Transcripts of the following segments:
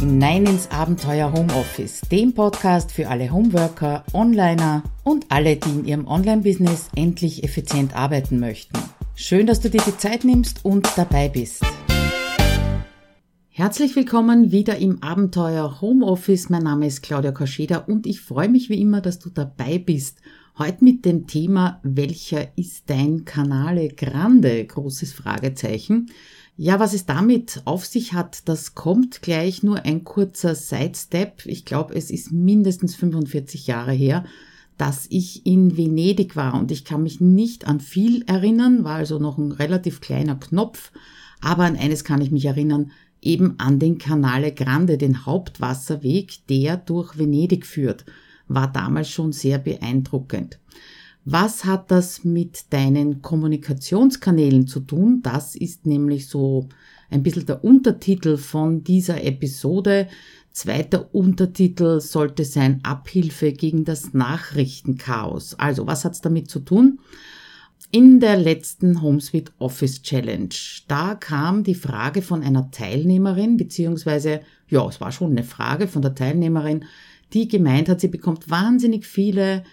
hinein ins Abenteuer Homeoffice, dem Podcast für alle Homeworker, Onliner und alle, die in ihrem Online-Business endlich effizient arbeiten möchten. Schön, dass du dir die Zeit nimmst und dabei bist. Herzlich willkommen wieder im Abenteuer Homeoffice. Mein Name ist Claudia Koscheda und ich freue mich wie immer, dass du dabei bist. Heute mit dem Thema, welcher ist dein Kanale Grande? Großes Fragezeichen. Ja, was es damit auf sich hat, das kommt gleich nur ein kurzer Sidestep. Ich glaube, es ist mindestens 45 Jahre her, dass ich in Venedig war und ich kann mich nicht an viel erinnern, war also noch ein relativ kleiner Knopf, aber an eines kann ich mich erinnern, eben an den Canale Grande, den Hauptwasserweg, der durch Venedig führt, war damals schon sehr beeindruckend. Was hat das mit deinen Kommunikationskanälen zu tun? Das ist nämlich so ein bisschen der Untertitel von dieser Episode. Zweiter Untertitel sollte sein Abhilfe gegen das Nachrichtenchaos. Also, was hat's damit zu tun? In der letzten HomeSuite Office Challenge, da kam die Frage von einer Teilnehmerin, beziehungsweise, ja, es war schon eine Frage von der Teilnehmerin, die gemeint hat, sie bekommt wahnsinnig viele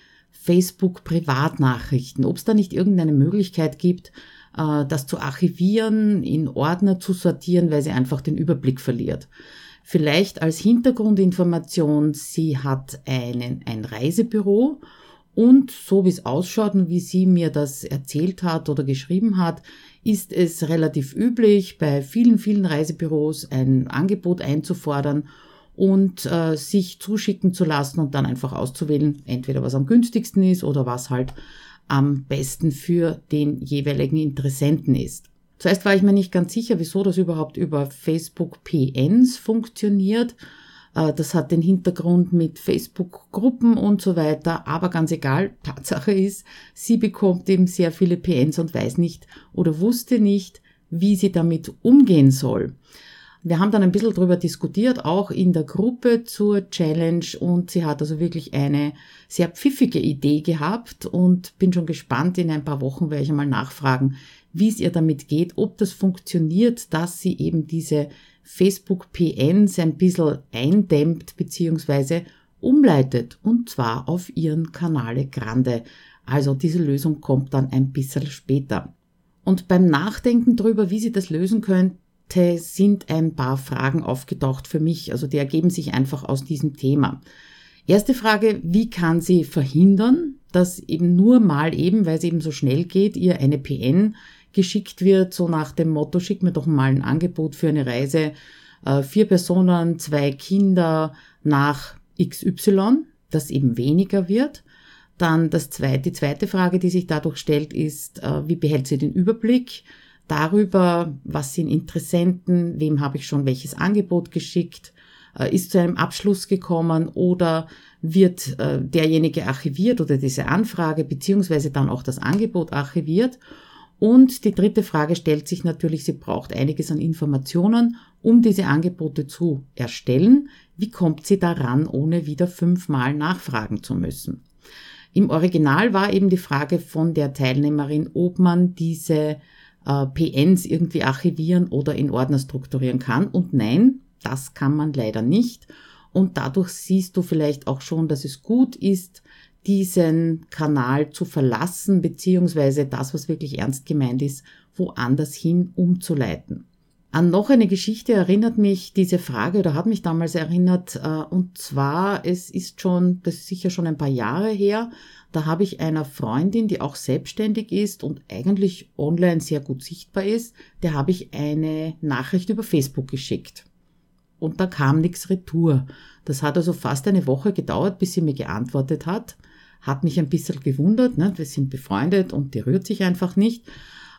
Facebook-Privatnachrichten, ob es da nicht irgendeine Möglichkeit gibt, äh, das zu archivieren, in Ordner zu sortieren, weil sie einfach den Überblick verliert. Vielleicht als Hintergrundinformation, sie hat einen, ein Reisebüro und so wie es ausschaut und wie sie mir das erzählt hat oder geschrieben hat, ist es relativ üblich, bei vielen, vielen Reisebüros ein Angebot einzufordern und äh, sich zuschicken zu lassen und dann einfach auszuwählen, entweder was am günstigsten ist oder was halt am besten für den jeweiligen Interessenten ist. Zuerst war ich mir nicht ganz sicher, wieso das überhaupt über Facebook PNs funktioniert. Äh, das hat den Hintergrund mit Facebook-Gruppen und so weiter, aber ganz egal, Tatsache ist, sie bekommt eben sehr viele PNs und weiß nicht oder wusste nicht, wie sie damit umgehen soll. Wir haben dann ein bisschen drüber diskutiert, auch in der Gruppe zur Challenge und sie hat also wirklich eine sehr pfiffige Idee gehabt und bin schon gespannt, in ein paar Wochen werde ich einmal nachfragen, wie es ihr damit geht, ob das funktioniert, dass sie eben diese Facebook PNs ein bisschen eindämmt bzw. umleitet und zwar auf ihren Kanale Grande. Also diese Lösung kommt dann ein bisschen später. Und beim Nachdenken darüber, wie sie das lösen können, sind ein paar Fragen aufgetaucht für mich. Also die ergeben sich einfach aus diesem Thema. Erste Frage, wie kann sie verhindern, dass eben nur mal eben, weil es eben so schnell geht, ihr eine PN geschickt wird, so nach dem Motto, schick mir doch mal ein Angebot für eine Reise, äh, vier Personen, zwei Kinder nach XY, das eben weniger wird. Dann das zweite, die zweite Frage, die sich dadurch stellt, ist, äh, wie behält sie den Überblick? Darüber, was sind Interessenten, wem habe ich schon welches Angebot geschickt, äh, ist zu einem Abschluss gekommen oder wird äh, derjenige archiviert oder diese Anfrage beziehungsweise dann auch das Angebot archiviert. Und die dritte Frage stellt sich natürlich, sie braucht einiges an Informationen, um diese Angebote zu erstellen. Wie kommt sie daran, ohne wieder fünfmal nachfragen zu müssen? Im Original war eben die Frage von der Teilnehmerin, ob man diese äh, PNs irgendwie archivieren oder in Ordner strukturieren kann. Und nein, das kann man leider nicht. Und dadurch siehst du vielleicht auch schon, dass es gut ist, diesen Kanal zu verlassen, beziehungsweise das, was wirklich ernst gemeint ist, woanders hin umzuleiten. An noch eine Geschichte erinnert mich diese Frage oder hat mich damals erinnert, äh, und zwar, es ist schon, das ist sicher schon ein paar Jahre her, da habe ich einer Freundin, die auch selbstständig ist und eigentlich online sehr gut sichtbar ist, der habe ich eine Nachricht über Facebook geschickt. Und da kam nichts retour. Das hat also fast eine Woche gedauert, bis sie mir geantwortet hat. Hat mich ein bisschen gewundert, ne? wir sind befreundet und die rührt sich einfach nicht.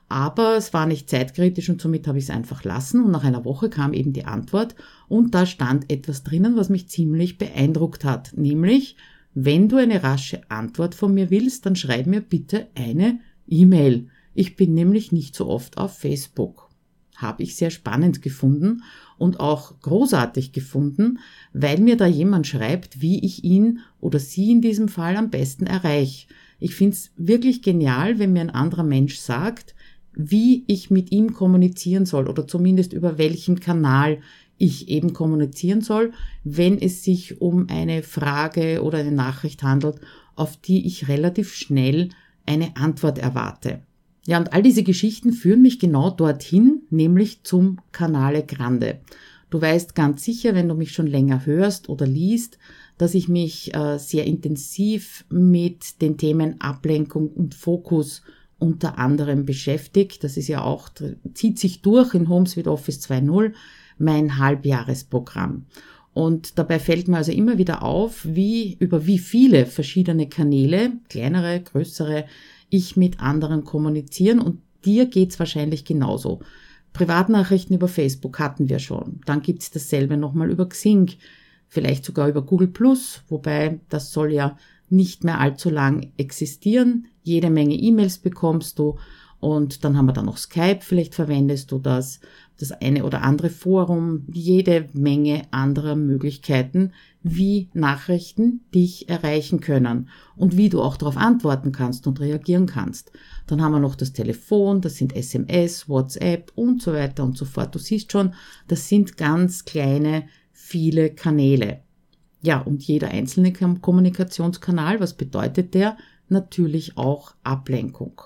Aber es war nicht zeitkritisch und somit habe ich es einfach lassen. Und nach einer Woche kam eben die Antwort und da stand etwas drinnen, was mich ziemlich beeindruckt hat. Nämlich, wenn du eine rasche Antwort von mir willst, dann schreib mir bitte eine E-Mail. Ich bin nämlich nicht so oft auf Facebook. Habe ich sehr spannend gefunden und auch großartig gefunden, weil mir da jemand schreibt, wie ich ihn oder sie in diesem Fall am besten erreiche. Ich finde es wirklich genial, wenn mir ein anderer Mensch sagt, wie ich mit ihm kommunizieren soll oder zumindest über welchen Kanal ich eben kommunizieren soll, wenn es sich um eine Frage oder eine Nachricht handelt, auf die ich relativ schnell eine Antwort erwarte. Ja, und all diese Geschichten führen mich genau dorthin, nämlich zum Canale Grande. Du weißt ganz sicher, wenn du mich schon länger hörst oder liest, dass ich mich äh, sehr intensiv mit den Themen Ablenkung und Fokus unter anderem beschäftigt. Das ist ja auch, zieht sich durch in HomeSuite Office 2.0, mein Halbjahresprogramm. Und dabei fällt mir also immer wieder auf, wie, über wie viele verschiedene Kanäle, kleinere, größere, ich mit anderen kommunizieren und dir geht's wahrscheinlich genauso. Privatnachrichten über Facebook hatten wir schon. Dann gibt's dasselbe nochmal über Xing, vielleicht sogar über Google Plus, wobei das soll ja nicht mehr allzu lang existieren. Jede Menge E-Mails bekommst du und dann haben wir da noch Skype, vielleicht verwendest du das, das eine oder andere Forum, jede Menge anderer Möglichkeiten, wie Nachrichten dich erreichen können und wie du auch darauf antworten kannst und reagieren kannst. Dann haben wir noch das Telefon, das sind SMS, WhatsApp und so weiter und so fort. Du siehst schon, das sind ganz kleine, viele Kanäle. Ja, und jeder einzelne Kommunikationskanal, was bedeutet der? Natürlich auch Ablenkung.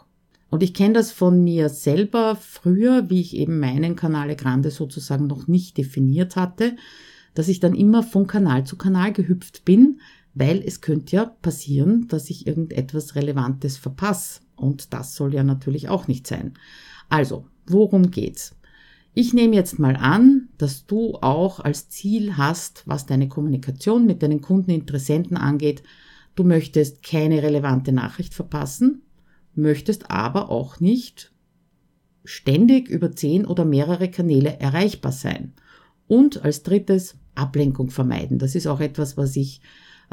Und ich kenne das von mir selber früher, wie ich eben meinen Kanale Grande sozusagen noch nicht definiert hatte, dass ich dann immer von Kanal zu Kanal gehüpft bin, weil es könnte ja passieren, dass ich irgendetwas Relevantes verpasse. Und das soll ja natürlich auch nicht sein. Also, worum geht's? Ich nehme jetzt mal an, dass du auch als Ziel hast, was deine Kommunikation mit deinen Kundeninteressenten angeht. Du möchtest keine relevante Nachricht verpassen, möchtest aber auch nicht ständig über zehn oder mehrere Kanäle erreichbar sein. Und als drittes Ablenkung vermeiden. Das ist auch etwas, was ich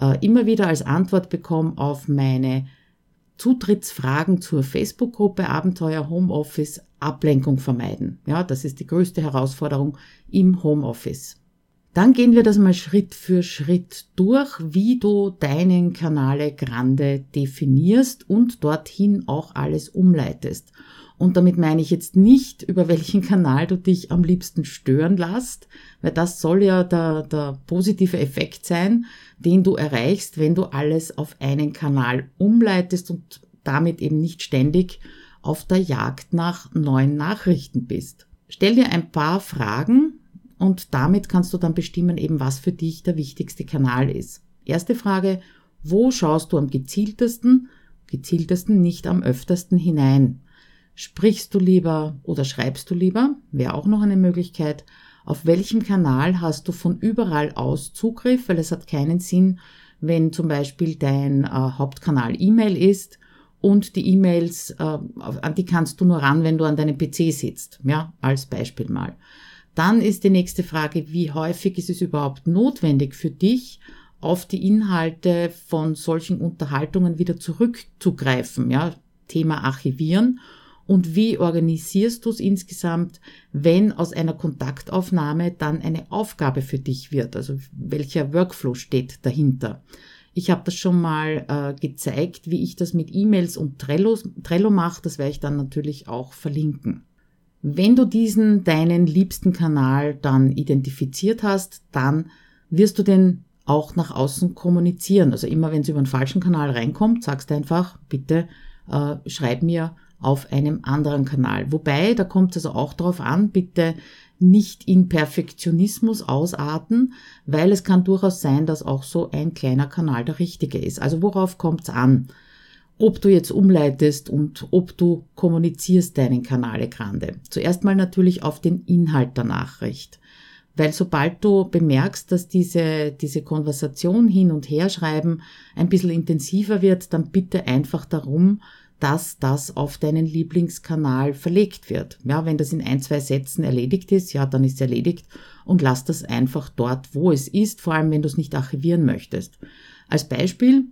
äh, immer wieder als Antwort bekomme auf meine Zutrittsfragen zur Facebook-Gruppe Abenteuer Homeoffice Ablenkung vermeiden. Ja, das ist die größte Herausforderung im Homeoffice. Dann gehen wir das mal Schritt für Schritt durch, wie du deinen Kanale Grande definierst und dorthin auch alles umleitest. Und damit meine ich jetzt nicht, über welchen Kanal du dich am liebsten stören lässt, weil das soll ja der, der positive Effekt sein, den du erreichst, wenn du alles auf einen Kanal umleitest und damit eben nicht ständig auf der Jagd nach neuen Nachrichten bist. Stell dir ein paar Fragen und damit kannst du dann bestimmen eben, was für dich der wichtigste Kanal ist. Erste Frage, wo schaust du am gezieltesten, gezieltesten nicht am öftersten hinein? Sprichst du lieber oder schreibst du lieber? Wäre auch noch eine Möglichkeit. Auf welchem Kanal hast du von überall aus Zugriff? Weil es hat keinen Sinn, wenn zum Beispiel dein äh, Hauptkanal E-Mail ist und die E-Mails, äh, an die kannst du nur ran, wenn du an deinem PC sitzt. Ja, als Beispiel mal. Dann ist die nächste Frage, wie häufig ist es überhaupt notwendig für dich, auf die Inhalte von solchen Unterhaltungen wieder zurückzugreifen? Ja, Thema Archivieren und wie organisierst du es insgesamt, wenn aus einer Kontaktaufnahme dann eine Aufgabe für dich wird? Also welcher Workflow steht dahinter? Ich habe das schon mal äh, gezeigt, wie ich das mit E-Mails und Trello, Trello mache. Das werde ich dann natürlich auch verlinken. Wenn du diesen deinen liebsten Kanal dann identifiziert hast, dann wirst du den auch nach außen kommunizieren. Also immer wenn es über einen falschen Kanal reinkommt, sagst du einfach, bitte äh, schreib mir auf einem anderen Kanal. Wobei, da kommt es also auch darauf an, bitte nicht in Perfektionismus ausarten, weil es kann durchaus sein, dass auch so ein kleiner Kanal der richtige ist. Also worauf kommt es an? Ob du jetzt umleitest und ob du kommunizierst deinen Kanale Grande. Zuerst mal natürlich auf den Inhalt der Nachricht. Weil sobald du bemerkst, dass diese, diese Konversation hin und her schreiben ein bisschen intensiver wird, dann bitte einfach darum, dass das auf deinen Lieblingskanal verlegt wird. Ja, wenn das in ein, zwei Sätzen erledigt ist, ja, dann ist es erledigt und lass das einfach dort, wo es ist, vor allem wenn du es nicht archivieren möchtest. Als Beispiel,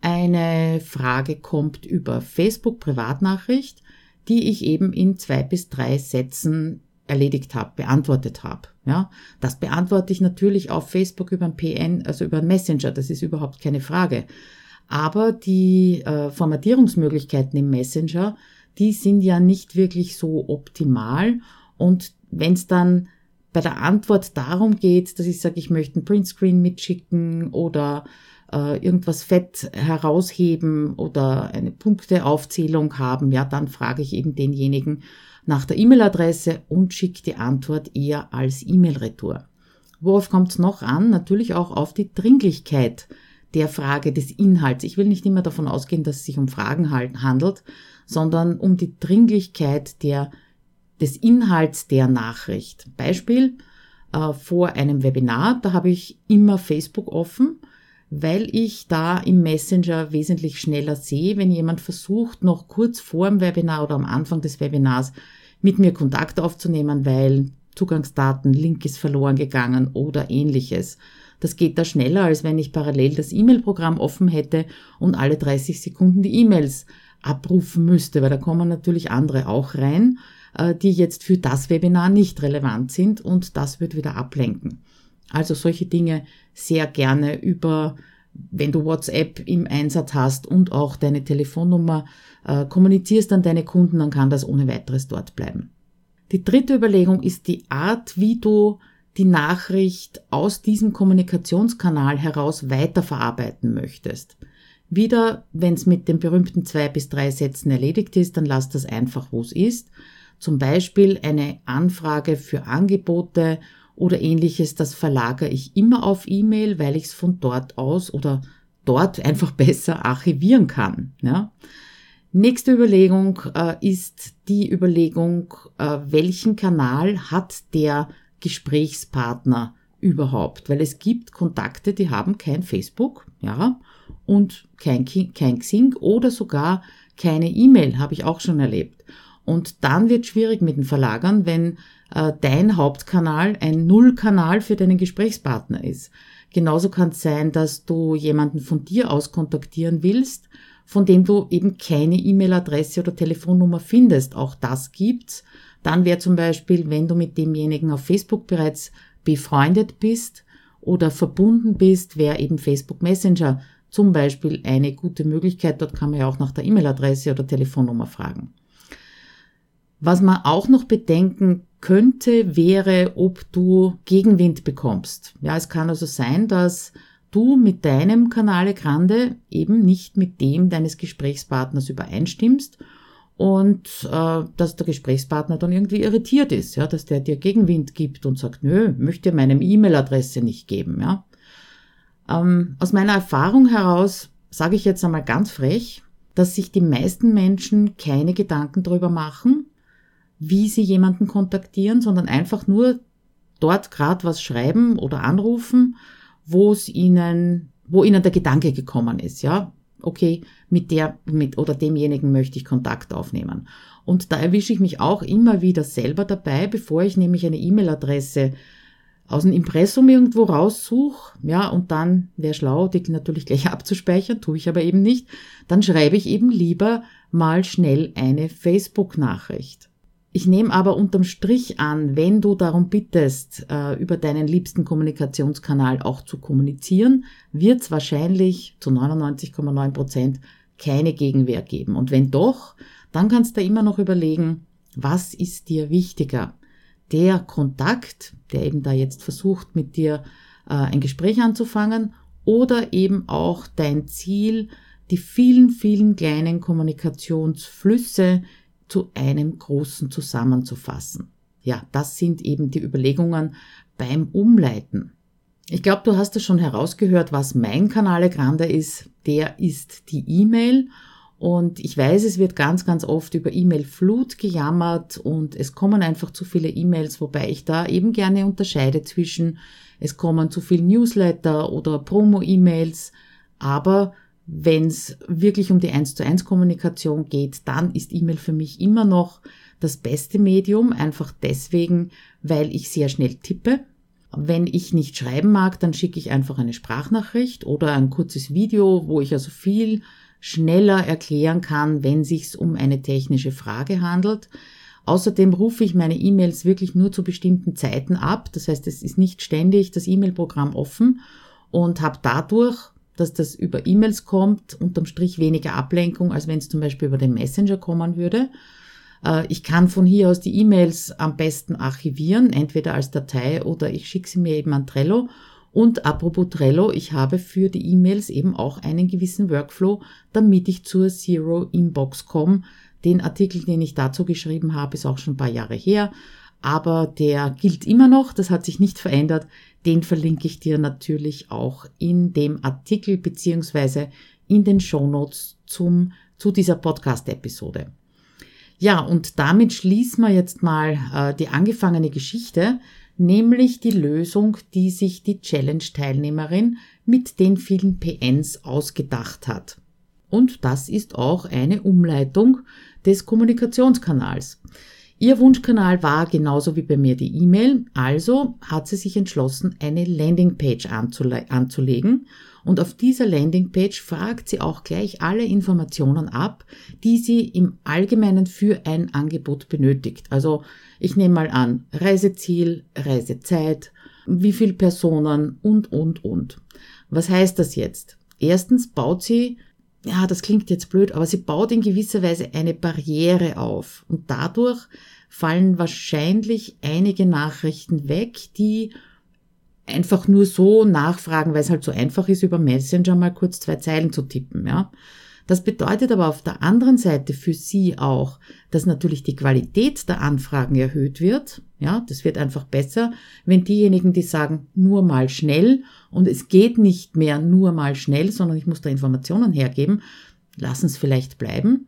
eine Frage kommt über Facebook Privatnachricht, die ich eben in zwei bis drei Sätzen erledigt habe, beantwortet habe. Ja, das beantworte ich natürlich auf Facebook über ein PN, also über ein Messenger, das ist überhaupt keine Frage. Aber die äh, Formatierungsmöglichkeiten im Messenger, die sind ja nicht wirklich so optimal. Und wenn es dann bei der Antwort darum geht, dass ich sage, ich möchte einen Printscreen mitschicken oder äh, irgendwas fett herausheben oder eine Punkteaufzählung haben, ja, dann frage ich eben denjenigen nach der E-Mail-Adresse und schicke die Antwort eher als E-Mail-Retour. Worauf kommt es noch an? Natürlich auch auf die Dringlichkeit der Frage des Inhalts. Ich will nicht immer davon ausgehen, dass es sich um Fragen handelt, sondern um die Dringlichkeit der, des Inhalts der Nachricht. Beispiel, äh, vor einem Webinar, da habe ich immer Facebook offen weil ich da im Messenger wesentlich schneller sehe, wenn jemand versucht, noch kurz vor dem Webinar oder am Anfang des Webinars mit mir Kontakt aufzunehmen, weil Zugangsdaten, Link ist verloren gegangen oder ähnliches. Das geht da schneller, als wenn ich parallel das E-Mail-Programm offen hätte und alle 30 Sekunden die E-Mails abrufen müsste, weil da kommen natürlich andere auch rein, äh, die jetzt für das Webinar nicht relevant sind und das wird wieder ablenken. Also solche Dinge sehr gerne über, wenn du WhatsApp im Einsatz hast und auch deine Telefonnummer äh, kommunizierst an deine Kunden, dann kann das ohne weiteres dort bleiben. Die dritte Überlegung ist die Art, wie du die Nachricht aus diesem Kommunikationskanal heraus weiterverarbeiten möchtest. Wieder, wenn es mit den berühmten zwei bis drei Sätzen erledigt ist, dann lass das einfach, wo es ist. Zum Beispiel eine Anfrage für Angebote oder ähnliches, das verlagere ich immer auf E-Mail, weil ich es von dort aus oder dort einfach besser archivieren kann. Ja. Nächste Überlegung äh, ist die Überlegung, äh, welchen Kanal hat der Gesprächspartner überhaupt? Weil es gibt Kontakte, die haben kein Facebook, ja, und kein, kein Xing oder sogar keine E-Mail, habe ich auch schon erlebt. Und dann wird schwierig mit den Verlagern, wenn äh, dein Hauptkanal ein Nullkanal für deinen Gesprächspartner ist. Genauso kann es sein, dass du jemanden von dir aus kontaktieren willst, von dem du eben keine E-Mail-Adresse oder Telefonnummer findest. Auch das gibt's. Dann wäre zum Beispiel, wenn du mit demjenigen auf Facebook bereits befreundet bist oder verbunden bist, wäre eben Facebook Messenger zum Beispiel eine gute Möglichkeit. Dort kann man ja auch nach der E-Mail-Adresse oder Telefonnummer fragen. Was man auch noch bedenken könnte, wäre, ob du Gegenwind bekommst. Ja, es kann also sein, dass du mit deinem Kanale Grande eben nicht mit dem deines Gesprächspartners übereinstimmst und äh, dass der Gesprächspartner dann irgendwie irritiert ist, ja, dass der dir Gegenwind gibt und sagt, nö, möchte meinem E-Mail-Adresse nicht geben, ja. Ähm, aus meiner Erfahrung heraus sage ich jetzt einmal ganz frech, dass sich die meisten Menschen keine Gedanken darüber machen, wie sie jemanden kontaktieren, sondern einfach nur dort gerade was schreiben oder anrufen, wo es ihnen, wo ihnen der Gedanke gekommen ist, ja. Okay, mit der, mit oder demjenigen möchte ich Kontakt aufnehmen. Und da erwische ich mich auch immer wieder selber dabei, bevor ich nämlich eine E-Mail-Adresse aus dem Impressum irgendwo raussuche, ja, und dann wäre schlau, die natürlich gleich abzuspeichern, tue ich aber eben nicht, dann schreibe ich eben lieber mal schnell eine Facebook-Nachricht. Ich nehme aber unterm Strich an, wenn du darum bittest, äh, über deinen liebsten Kommunikationskanal auch zu kommunizieren, wird es wahrscheinlich zu 99,9 Prozent keine Gegenwehr geben. Und wenn doch, dann kannst du immer noch überlegen, was ist dir wichtiger? Der Kontakt, der eben da jetzt versucht, mit dir äh, ein Gespräch anzufangen, oder eben auch dein Ziel, die vielen, vielen kleinen Kommunikationsflüsse, zu einem großen zusammenzufassen. Ja, das sind eben die Überlegungen beim Umleiten. Ich glaube, du hast es schon herausgehört, was mein Kanale Grande ist. Der ist die E-Mail. Und ich weiß, es wird ganz, ganz oft über E-Mail-Flut gejammert und es kommen einfach zu viele E-Mails, wobei ich da eben gerne unterscheide zwischen, es kommen zu viele Newsletter oder Promo-E-Mails, aber wenn es wirklich um die 1 zu 1 Kommunikation geht, dann ist E-Mail für mich immer noch das beste Medium, einfach deswegen, weil ich sehr schnell tippe. Wenn ich nicht schreiben mag, dann schicke ich einfach eine Sprachnachricht oder ein kurzes Video, wo ich also viel schneller erklären kann, wenn sich's um eine technische Frage handelt. Außerdem rufe ich meine E-Mails wirklich nur zu bestimmten Zeiten ab. Das heißt, es ist nicht ständig das E-Mail-Programm offen und habe dadurch dass das über E-Mails kommt, unterm Strich weniger Ablenkung, als wenn es zum Beispiel über den Messenger kommen würde. Äh, ich kann von hier aus die E-Mails am besten archivieren, entweder als Datei oder ich schicke sie mir eben an Trello. Und apropos Trello, ich habe für die E-Mails eben auch einen gewissen Workflow, damit ich zur Zero Inbox komme. Den Artikel, den ich dazu geschrieben habe, ist auch schon ein paar Jahre her, aber der gilt immer noch, das hat sich nicht verändert. Den verlinke ich dir natürlich auch in dem Artikel beziehungsweise in den Shownotes zum, zu dieser Podcast-Episode. Ja, und damit schließen wir jetzt mal äh, die angefangene Geschichte, nämlich die Lösung, die sich die Challenge-Teilnehmerin mit den vielen PNs ausgedacht hat. Und das ist auch eine Umleitung des Kommunikationskanals. Ihr Wunschkanal war genauso wie bei mir die E-Mail, also hat sie sich entschlossen, eine Landingpage anzule anzulegen und auf dieser Landingpage fragt sie auch gleich alle Informationen ab, die sie im Allgemeinen für ein Angebot benötigt. Also ich nehme mal an, Reiseziel, Reisezeit, wie viele Personen und, und, und. Was heißt das jetzt? Erstens baut sie ja, das klingt jetzt blöd, aber sie baut in gewisser Weise eine Barriere auf. Und dadurch fallen wahrscheinlich einige Nachrichten weg, die einfach nur so nachfragen, weil es halt so einfach ist, über Messenger mal kurz zwei Zeilen zu tippen, ja. Das bedeutet aber auf der anderen Seite für Sie auch, dass natürlich die Qualität der Anfragen erhöht wird. Ja, das wird einfach besser, wenn diejenigen, die sagen, nur mal schnell und es geht nicht mehr nur mal schnell, sondern ich muss da Informationen hergeben, lassen es vielleicht bleiben.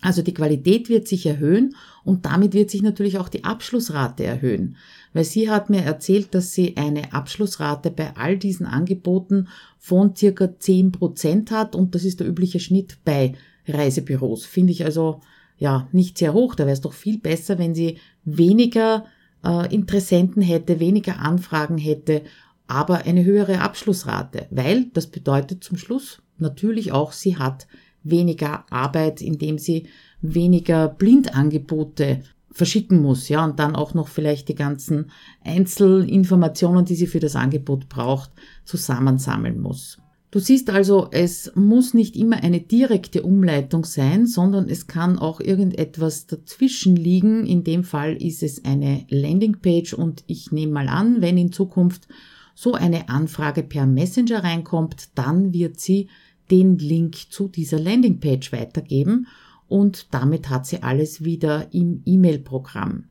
Also die Qualität wird sich erhöhen und damit wird sich natürlich auch die Abschlussrate erhöhen. Weil sie hat mir erzählt, dass sie eine Abschlussrate bei all diesen Angeboten von circa 10 Prozent hat und das ist der übliche Schnitt bei Reisebüros. Finde ich also ja nicht sehr hoch. Da wäre es doch viel besser, wenn sie weniger äh, Interessenten hätte, weniger Anfragen hätte, aber eine höhere Abschlussrate. Weil das bedeutet zum Schluss natürlich auch, sie hat weniger Arbeit, indem sie weniger Blindangebote verschicken muss, ja, und dann auch noch vielleicht die ganzen Einzelinformationen, die sie für das Angebot braucht, zusammensammeln muss. Du siehst also, es muss nicht immer eine direkte Umleitung sein, sondern es kann auch irgendetwas dazwischen liegen. In dem Fall ist es eine Landingpage und ich nehme mal an, wenn in Zukunft so eine Anfrage per Messenger reinkommt, dann wird sie den Link zu dieser Landingpage weitergeben und damit hat sie alles wieder im E-Mail-Programm.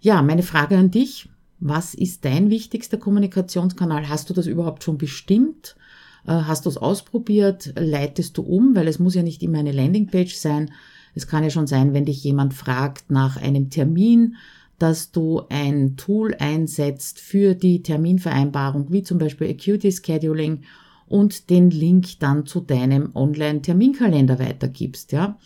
Ja, meine Frage an dich. Was ist dein wichtigster Kommunikationskanal? Hast du das überhaupt schon bestimmt? Äh, hast du es ausprobiert? Leitest du um? Weil es muss ja nicht immer eine Landingpage sein. Es kann ja schon sein, wenn dich jemand fragt nach einem Termin, dass du ein Tool einsetzt für die Terminvereinbarung, wie zum Beispiel Acuity Scheduling und den Link dann zu deinem Online-Terminkalender weitergibst, ja.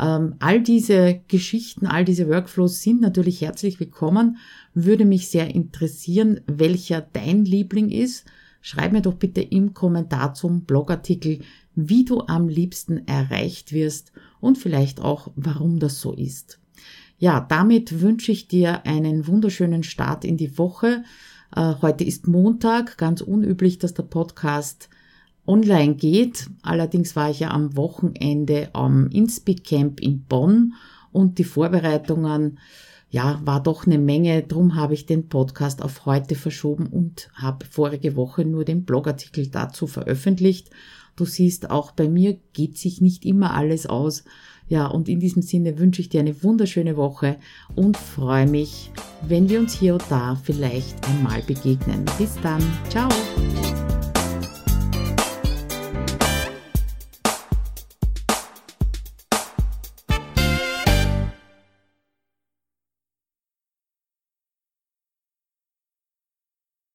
Ähm, all diese Geschichten, all diese Workflows sind natürlich herzlich willkommen. Würde mich sehr interessieren, welcher dein Liebling ist. Schreib mir doch bitte im Kommentar zum Blogartikel, wie du am liebsten erreicht wirst und vielleicht auch, warum das so ist. Ja, damit wünsche ich dir einen wunderschönen Start in die Woche. Äh, heute ist Montag, ganz unüblich, dass der Podcast online geht. Allerdings war ich ja am Wochenende am Inspeak Camp in Bonn und die Vorbereitungen, ja, war doch eine Menge. Drum habe ich den Podcast auf heute verschoben und habe vorige Woche nur den Blogartikel dazu veröffentlicht. Du siehst, auch bei mir geht sich nicht immer alles aus. Ja, und in diesem Sinne wünsche ich dir eine wunderschöne Woche und freue mich, wenn wir uns hier und da vielleicht einmal begegnen. Bis dann. Ciao.